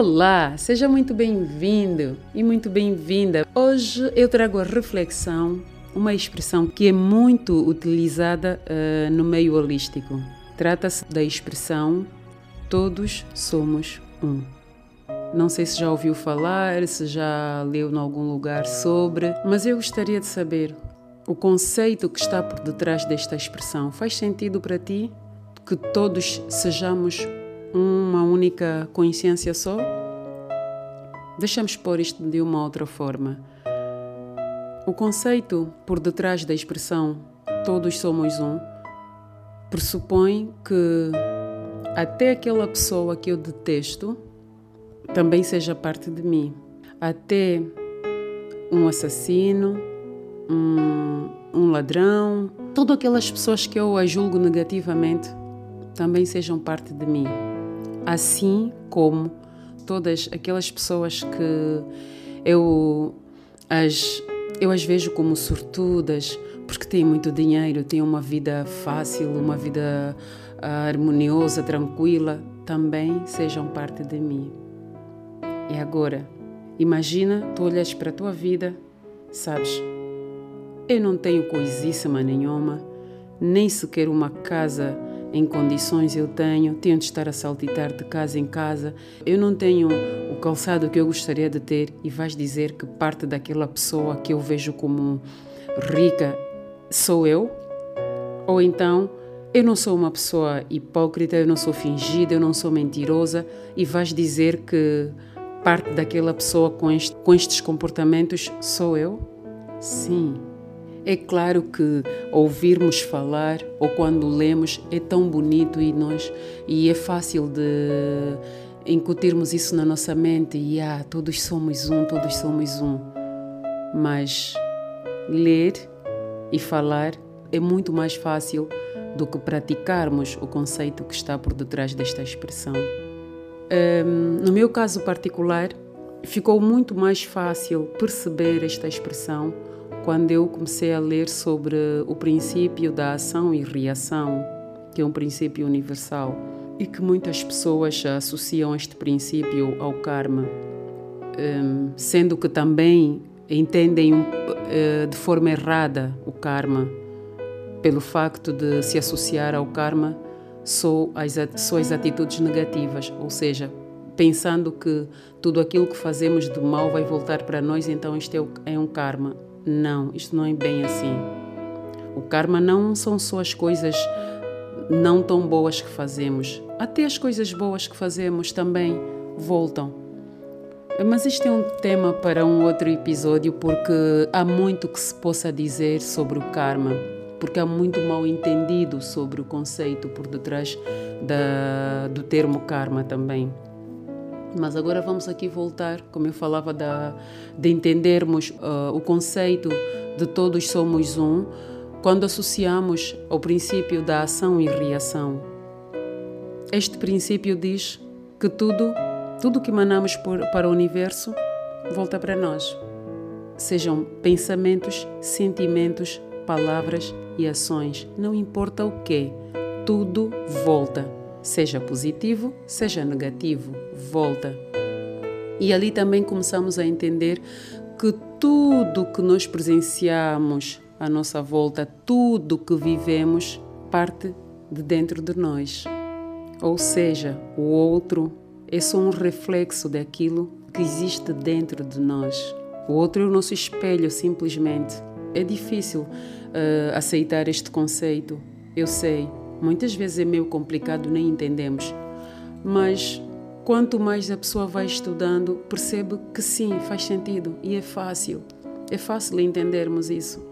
Olá, seja muito bem-vindo e muito bem-vinda. Hoje eu trago a reflexão, uma expressão que é muito utilizada uh, no meio holístico. Trata-se da expressão todos somos um. Não sei se já ouviu falar, se já leu em algum lugar sobre, mas eu gostaria de saber o conceito que está por detrás desta expressão. Faz sentido para ti que todos sejamos uma única consciência só? Deixamos pôr isto de uma outra forma. O conceito por detrás da expressão todos somos um pressupõe que até aquela pessoa que eu detesto também seja parte de mim. Até um assassino, um, um ladrão, todas aquelas pessoas que eu a julgo negativamente também sejam parte de mim. Assim como todas aquelas pessoas que eu as, eu as vejo como sortudas, porque têm muito dinheiro, têm uma vida fácil, uma vida harmoniosa, tranquila, também sejam parte de mim. E agora, imagina, tu olhas para a tua vida, sabes, eu não tenho coisíssima nenhuma, nem sequer uma casa em condições eu tenho, tenho de estar a saltitar de casa em casa, eu não tenho o calçado que eu gostaria de ter e vais dizer que parte daquela pessoa que eu vejo como rica sou eu? Ou então eu não sou uma pessoa hipócrita, eu não sou fingida, eu não sou mentirosa e vais dizer que parte daquela pessoa com, este, com estes comportamentos sou eu? Sim. É claro que ouvirmos falar ou quando lemos é tão bonito e nós e é fácil de incutirmos isso na nossa mente e ah, todos somos um, todos somos um. Mas ler e falar é muito mais fácil do que praticarmos o conceito que está por detrás desta expressão. Um, no meu caso particular, ficou muito mais fácil perceber esta expressão quando eu comecei a ler sobre o princípio da ação e reação, que é um princípio universal e que muitas pessoas associam este princípio ao karma, um, sendo que também entendem uh, de forma errada o karma pelo facto de se associar ao karma só as, só as atitudes negativas, ou seja, pensando que tudo aquilo que fazemos de mal vai voltar para nós, então isto é, é um karma. Não, isto não é bem assim. O karma não são só as coisas não tão boas que fazemos, até as coisas boas que fazemos também voltam. Mas isto é um tema para um outro episódio, porque há muito que se possa dizer sobre o karma porque há muito mal entendido sobre o conceito por detrás da, do termo karma também. Mas agora vamos aqui voltar, como eu falava, da, de entendermos uh, o conceito de todos somos um, quando associamos ao princípio da ação e reação. Este princípio diz que tudo, tudo que emanamos por, para o universo volta para nós. Sejam pensamentos, sentimentos, palavras e ações, não importa o que, tudo volta, seja positivo, seja negativo, volta. E ali também começamos a entender que tudo que nós presenciamos à nossa volta, tudo que vivemos, parte de dentro de nós. Ou seja, o outro é só um reflexo daquilo que existe dentro de nós. O outro é o nosso espelho, simplesmente. É difícil uh, aceitar este conceito. Eu sei, muitas vezes é meio complicado, nem entendemos. Mas quanto mais a pessoa vai estudando, percebe que sim, faz sentido e é fácil. É fácil entendermos isso.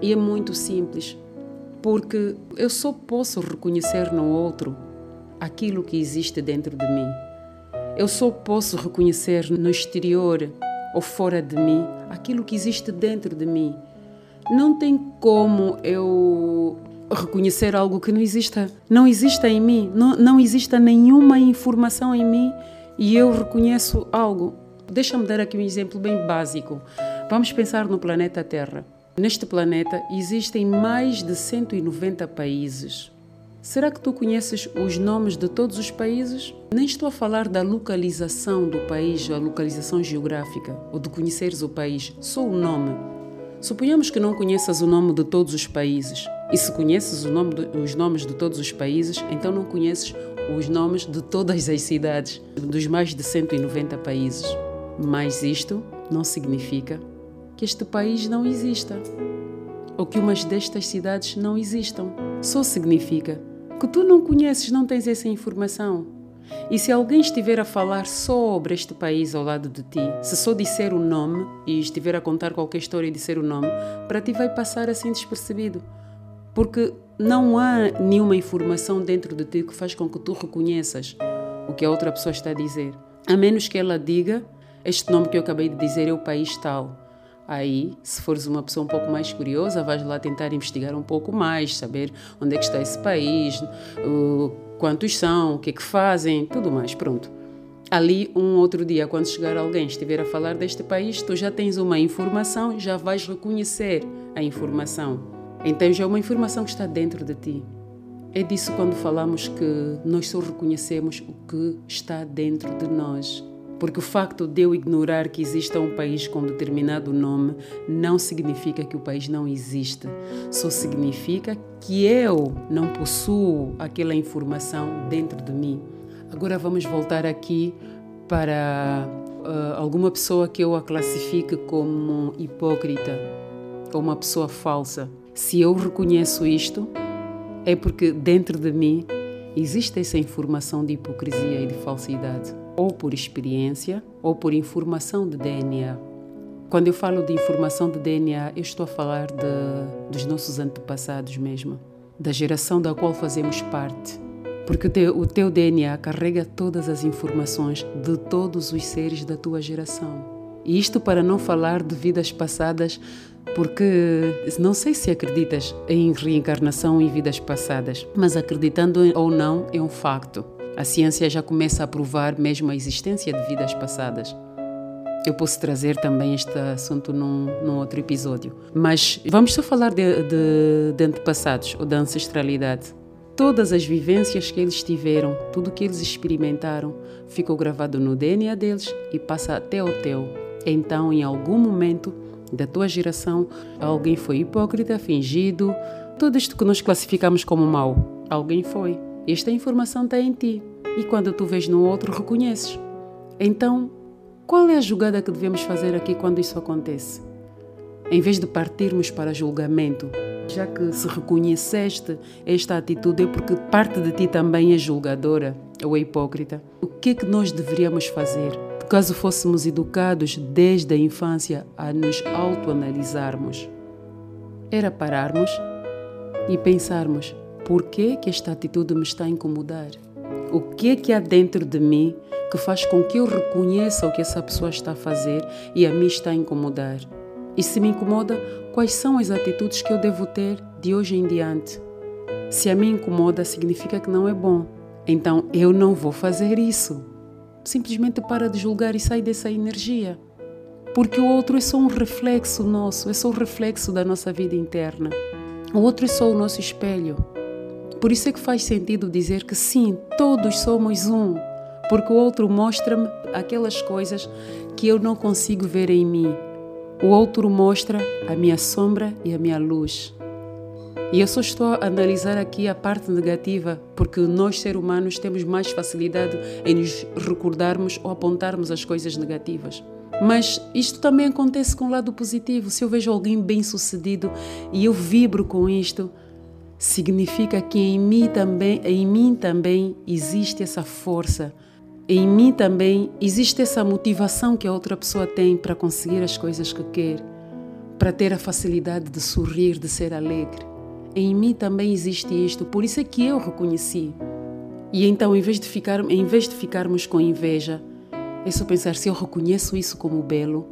E é muito simples, porque eu só posso reconhecer no outro aquilo que existe dentro de mim. Eu só posso reconhecer no exterior ou fora de mim aquilo que existe dentro de mim não tem como eu reconhecer algo que não exista, não exista em mim, não, não exista nenhuma informação em mim e eu reconheço algo. Deixa-me dar aqui um exemplo bem básico. Vamos pensar no planeta Terra. Neste planeta existem mais de 190 países. Será que tu conheces os nomes de todos os países? Nem estou a falar da localização do país, a localização geográfica, ou de conheceres o país, só o nome. Suponhamos que não conheças o nome de todos os países. E se conheces nome de, os nomes de todos os países, então não conheces os nomes de todas as cidades, dos mais de 190 países. Mas isto não significa que este país não exista ou que umas destas cidades não existam. Só significa que tu não conheces, não tens essa informação. E se alguém estiver a falar sobre este país ao lado de ti, se só disser o nome e estiver a contar qualquer história e disser o nome, para ti vai passar assim despercebido. Porque não há nenhuma informação dentro de ti que faz com que tu reconheças o que a outra pessoa está a dizer. A menos que ela diga este nome que eu acabei de dizer é o país tal. Aí, se fores uma pessoa um pouco mais curiosa, vais lá tentar investigar um pouco mais, saber onde é que está esse país, quantos são, o que é que fazem, tudo mais. Pronto. Ali, um outro dia, quando chegar alguém estiver a falar deste país, tu já tens uma informação, já vais reconhecer a informação. Então já é uma informação que está dentro de ti. É disso quando falamos que nós só reconhecemos o que está dentro de nós. Porque o facto de eu ignorar que exista um país com determinado nome não significa que o país não existe. Só significa que eu não possuo aquela informação dentro de mim. Agora vamos voltar aqui para uh, alguma pessoa que eu a classifique como hipócrita ou uma pessoa falsa. Se eu reconheço isto, é porque dentro de mim existe essa informação de hipocrisia e de falsidade ou por experiência ou por informação de DNA. Quando eu falo de informação de DNA, eu estou a falar de, dos nossos antepassados mesmo, da geração da qual fazemos parte. Porque o teu, o teu DNA carrega todas as informações de todos os seres da tua geração. E isto para não falar de vidas passadas, porque não sei se acreditas em reencarnação em vidas passadas, mas acreditando ou não é um facto. A ciência já começa a provar mesmo a existência de vidas passadas. Eu posso trazer também este assunto num, num outro episódio. Mas vamos só falar de, de, de antepassados ou da ancestralidade. Todas as vivências que eles tiveram, tudo que eles experimentaram, ficou gravado no DNA deles e passa até o teu. Então, em algum momento da tua geração, alguém foi hipócrita, fingido, tudo isto que nós classificamos como mal. Alguém foi. Esta informação está em ti e quando tu vês no outro, reconheces. Então, qual é a jogada que devemos fazer aqui quando isso acontece? Em vez de partirmos para julgamento, já que se reconheceste esta atitude é porque parte de ti também é julgadora ou é hipócrita. O que é que nós deveríamos fazer? Caso fôssemos educados desde a infância a nos autoanalisarmos, era pararmos e pensarmos: por que, que esta atitude me está a incomodar? O que é que há dentro de mim que faz com que eu reconheça o que essa pessoa está a fazer e a mim está a incomodar? E se me incomoda, quais são as atitudes que eu devo ter de hoje em diante? Se a mim incomoda, significa que não é bom. Então eu não vou fazer isso. Simplesmente para de julgar e sai dessa energia. Porque o outro é só um reflexo nosso, é só um reflexo da nossa vida interna. O outro é só o nosso espelho. Por isso é que faz sentido dizer que sim, todos somos um, porque o outro mostra-me aquelas coisas que eu não consigo ver em mim. O outro mostra a minha sombra e a minha luz. E eu só estou a analisar aqui a parte negativa, porque nós, seres humanos, temos mais facilidade em nos recordarmos ou apontarmos as coisas negativas. Mas isto também acontece com o lado positivo. Se eu vejo alguém bem sucedido e eu vibro com isto, significa que em mim também, em mim também existe essa força. Em mim também existe essa motivação que a outra pessoa tem para conseguir as coisas que quer, para ter a facilidade de sorrir, de ser alegre. Em mim também existe isto, por isso é que eu reconheci. E então, em vez de, ficar, em vez de ficarmos com inveja, é só pensar se eu reconheço isso como belo,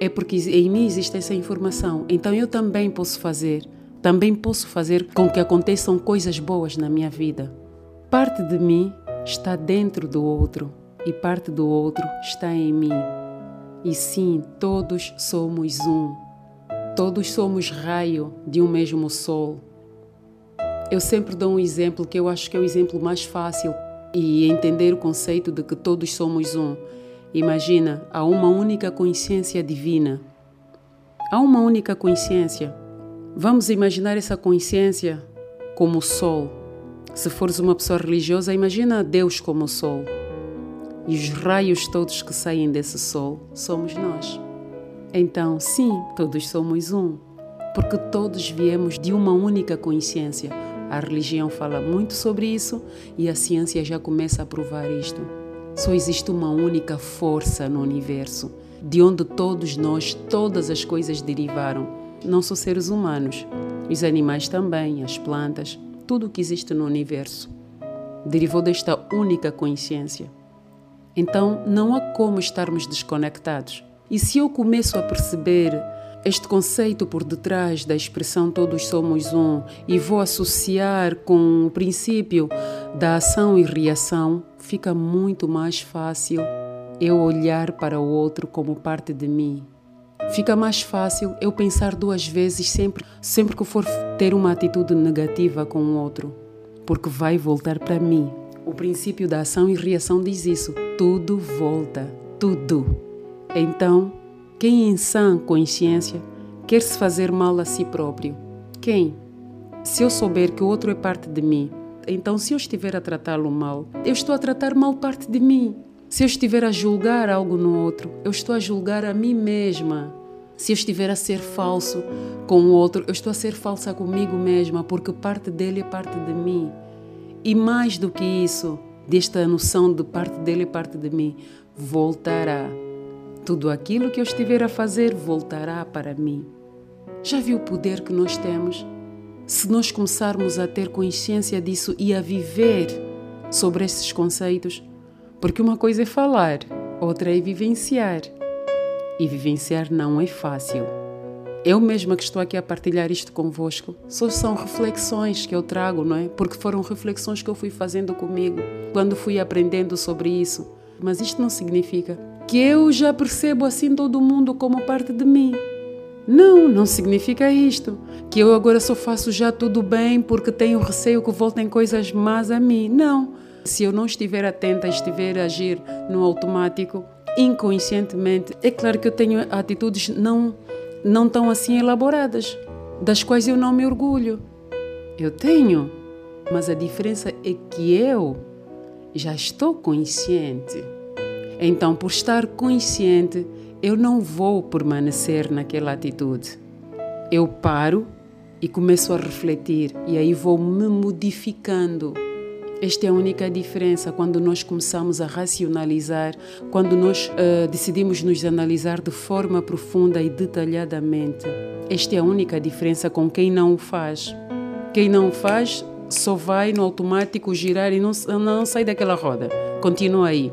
é porque em mim existe essa informação, então eu também posso fazer também posso fazer com que aconteçam coisas boas na minha vida. Parte de mim está dentro do outro e parte do outro está em mim. E sim, todos somos um. Todos somos raio de um mesmo sol. Eu sempre dou um exemplo que eu acho que é o exemplo mais fácil e entender o conceito de que todos somos um. Imagina, há uma única consciência divina. Há uma única consciência. Vamos imaginar essa consciência como o sol. Se fores uma pessoa religiosa, imagina Deus como o sol. E os raios todos que saem desse sol somos nós. Então, sim, todos somos um, porque todos viemos de uma única consciência. A religião fala muito sobre isso e a ciência já começa a provar isto. Só existe uma única força no universo, de onde todos nós, todas as coisas derivaram. Não só seres humanos, os animais também, as plantas, tudo o que existe no universo derivou desta única consciência. Então não há como estarmos desconectados. E se eu começo a perceber este conceito por detrás da expressão todos somos um e vou associar com o princípio da ação e reação, fica muito mais fácil eu olhar para o outro como parte de mim. Fica mais fácil eu pensar duas vezes sempre, sempre que for ter uma atitude negativa com o outro, porque vai voltar para mim. O princípio da ação e reação diz isso: tudo volta, tudo. Então, quem em sã consciência quer se fazer mal a si próprio? Quem? Se eu souber que o outro é parte de mim, então se eu estiver a tratá-lo mal, eu estou a tratar mal parte de mim. Se eu estiver a julgar algo no outro, eu estou a julgar a mim mesma. Se eu estiver a ser falso com o outro, eu estou a ser falsa comigo mesma, porque parte dele é parte de mim. E mais do que isso, desta noção de parte dele é parte de mim, voltará. Tudo aquilo que eu estiver a fazer voltará para mim. Já viu o poder que nós temos? Se nós começarmos a ter consciência disso e a viver sobre esses conceitos, porque uma coisa é falar, outra é vivenciar. E vivenciar não é fácil. Eu mesma que estou aqui a partilhar isto convosco, só são reflexões que eu trago, não é? Porque foram reflexões que eu fui fazendo comigo quando fui aprendendo sobre isso. Mas isto não significa que eu já percebo assim todo mundo como parte de mim. Não, não significa isto. Que eu agora só faço já tudo bem porque tenho receio que voltem coisas más a mim. Não. Se eu não estiver atenta, estiver a agir no automático, inconscientemente, é claro que eu tenho atitudes não, não tão assim elaboradas, das quais eu não me orgulho. Eu tenho, mas a diferença é que eu já estou consciente. Então, por estar consciente, eu não vou permanecer naquela atitude. Eu paro e começo a refletir e aí vou me modificando. Esta é a única diferença quando nós começamos a racionalizar, quando nós uh, decidimos nos analisar de forma profunda e detalhadamente. Esta é a única diferença com quem não o faz. Quem não o faz só vai no automático girar e não, não sai daquela roda. Continua aí.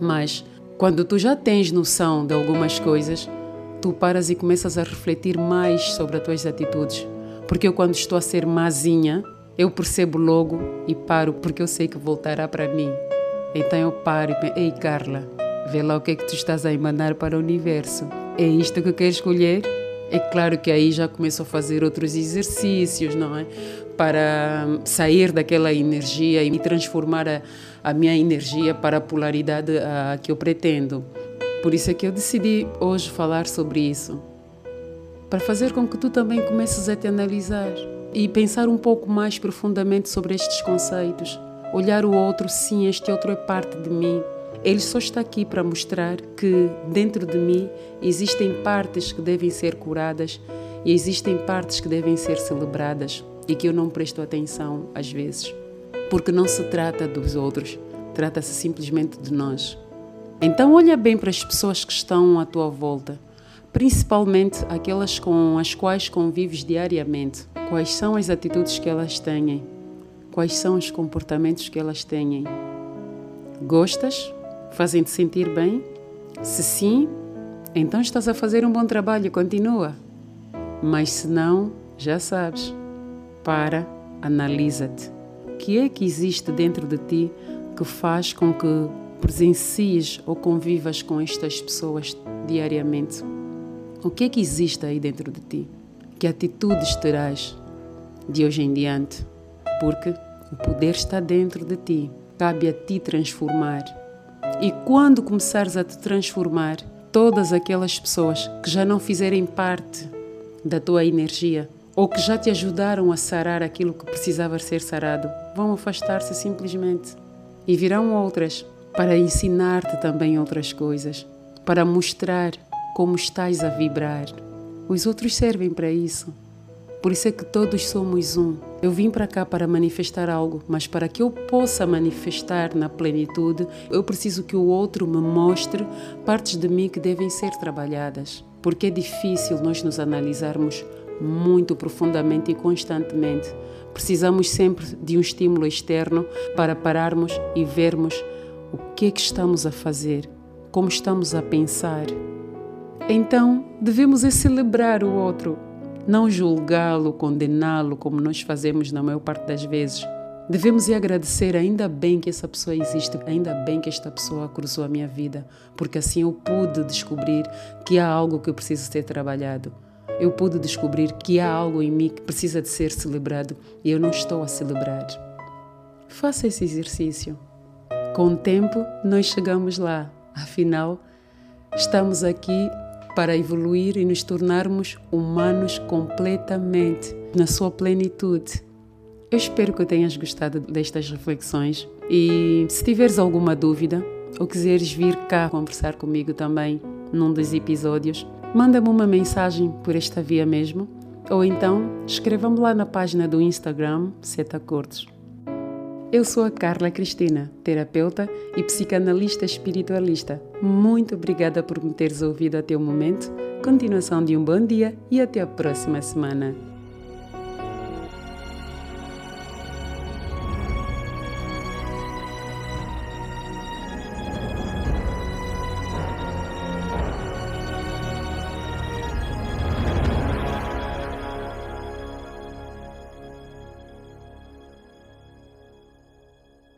Mas quando tu já tens noção de algumas coisas, tu paras e começas a refletir mais sobre as tuas atitudes. Porque eu, quando estou a ser mazinha, eu percebo logo e paro, porque eu sei que voltará para mim. Então eu paro e penso: Ei, Carla, vê lá o que é que tu estás a emanar para o universo. É isto que queres escolher? É claro que aí já começo a fazer outros exercícios, não é? Para sair daquela energia e me transformar a, a minha energia para a polaridade a, que eu pretendo. Por isso é que eu decidi hoje falar sobre isso. Para fazer com que tu também comeces a te analisar e pensar um pouco mais profundamente sobre estes conceitos. Olhar o outro, sim, este outro é parte de mim ele só está aqui para mostrar que dentro de mim existem partes que devem ser curadas e existem partes que devem ser celebradas e que eu não presto atenção às vezes. Porque não se trata dos outros, trata-se simplesmente de nós. Então, olha bem para as pessoas que estão à tua volta, principalmente aquelas com as quais convives diariamente. Quais são as atitudes que elas têm? Quais são os comportamentos que elas têm? Gostas? Fazem-te sentir bem? Se sim, então estás a fazer um bom trabalho, continua. Mas se não, já sabes. Para, analisa-te. O que é que existe dentro de ti que faz com que presencies ou convivas com estas pessoas diariamente? O que é que existe aí dentro de ti? Que atitudes terás de hoje em diante? porque o poder está dentro de ti. Cabe a ti transformar. E quando começares a te transformar, todas aquelas pessoas que já não fizerem parte da tua energia ou que já te ajudaram a sarar aquilo que precisava ser sarado, vão afastar-se simplesmente. E virão outras para ensinar-te também outras coisas, para mostrar como estás a vibrar. Os outros servem para isso. Por isso é que todos somos um. Eu vim para cá para manifestar algo, mas para que eu possa manifestar na plenitude, eu preciso que o outro me mostre partes de mim que devem ser trabalhadas. Porque é difícil nós nos analisarmos muito profundamente e constantemente. Precisamos sempre de um estímulo externo para pararmos e vermos o que é que estamos a fazer, como estamos a pensar. Então, devemos é celebrar o outro, não julgá-lo, condená-lo como nós fazemos na maior parte das vezes. Devemos ir agradecer, ainda bem que essa pessoa existe, ainda bem que esta pessoa cruzou a minha vida, porque assim eu pude descobrir que há algo que precisa ser trabalhado eu pude descobrir que há algo em mim que precisa de ser celebrado e eu não estou a celebrar. Faça esse exercício. Com o tempo, nós chegamos lá. Afinal, estamos aqui para evoluir e nos tornarmos humanos completamente, na sua plenitude. Eu espero que tenhas gostado destas reflexões e se tiveres alguma dúvida ou quiseres vir cá conversar comigo também num dos episódios, manda-me uma mensagem por esta via mesmo, ou então escreva-me lá na página do Instagram Seta Cortes. Eu sou a Carla Cristina, terapeuta e psicanalista espiritualista. Muito obrigada por me teres ouvido até o momento. Continuação de um bom dia e até a próxima semana.